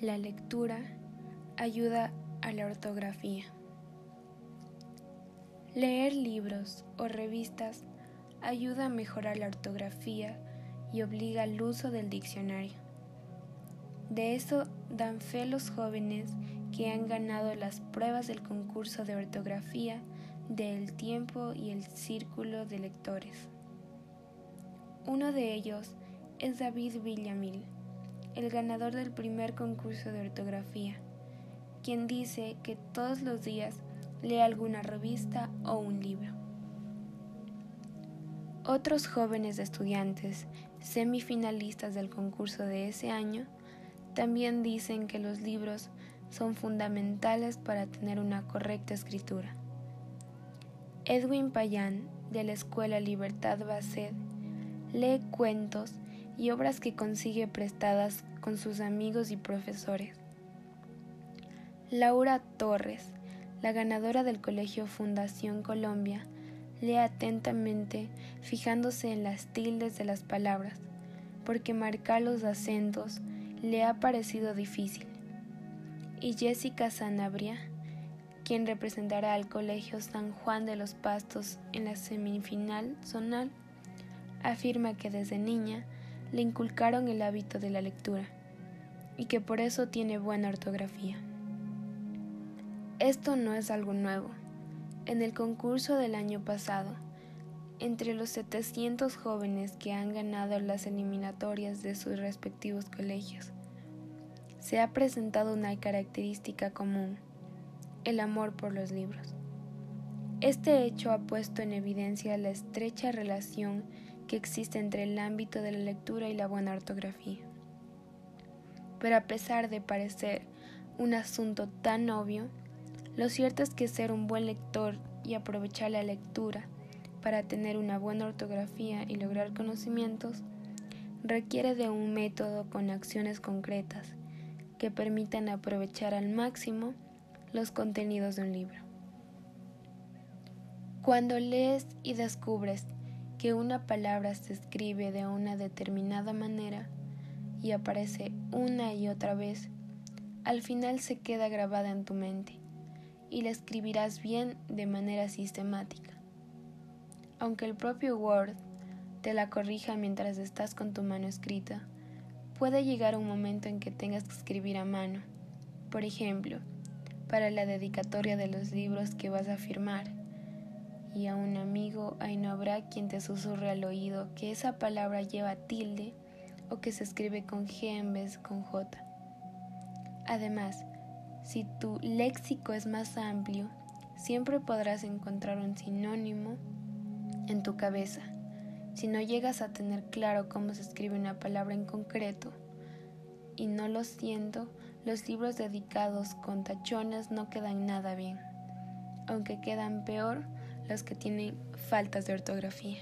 La lectura ayuda a la ortografía. Leer libros o revistas ayuda a mejorar la ortografía y obliga al uso del diccionario. De eso dan fe los jóvenes que han ganado las pruebas del concurso de ortografía del tiempo y el círculo de lectores. Uno de ellos es David Villamil, el ganador del primer concurso de ortografía, quien dice que todos los días lee alguna revista o un libro. Otros jóvenes estudiantes semifinalistas del concurso de ese año también dicen que los libros son fundamentales para tener una correcta escritura. Edwin Payán, de la Escuela Libertad Basset, lee cuentos y obras que consigue prestadas con sus amigos y profesores. Laura Torres, la ganadora del Colegio Fundación Colombia, lee atentamente fijándose en las tildes de las palabras, porque marcar los acentos le ha parecido difícil. Y Jessica Sanabria, quien representará al Colegio San Juan de los Pastos en la semifinal zonal, afirma que desde niña le inculcaron el hábito de la lectura y que por eso tiene buena ortografía. Esto no es algo nuevo. En el concurso del año pasado, entre los 700 jóvenes que han ganado las eliminatorias de sus respectivos colegios, se ha presentado una característica común, el amor por los libros. Este hecho ha puesto en evidencia la estrecha relación que existe entre el ámbito de la lectura y la buena ortografía. Pero a pesar de parecer un asunto tan obvio, lo cierto es que ser un buen lector y aprovechar la lectura para tener una buena ortografía y lograr conocimientos requiere de un método con acciones concretas que permitan aprovechar al máximo los contenidos de un libro. Cuando lees y descubres que una palabra se escribe de una determinada manera y aparece una y otra vez, al final se queda grabada en tu mente y la escribirás bien de manera sistemática. Aunque el propio Word te la corrija mientras estás con tu mano escrita, puede llegar un momento en que tengas que escribir a mano. Por ejemplo, para la dedicatoria de los libros que vas a firmar y a un amigo ahí no habrá quien te susurre al oído que esa palabra lleva tilde o que se escribe con G en vez con J. Además, si tu léxico es más amplio, siempre podrás encontrar un sinónimo en tu cabeza. Si no llegas a tener claro cómo se escribe una palabra en concreto, y no lo siento, los libros dedicados con tachones no quedan nada bien, aunque quedan peor que tienen faltas de ortografía.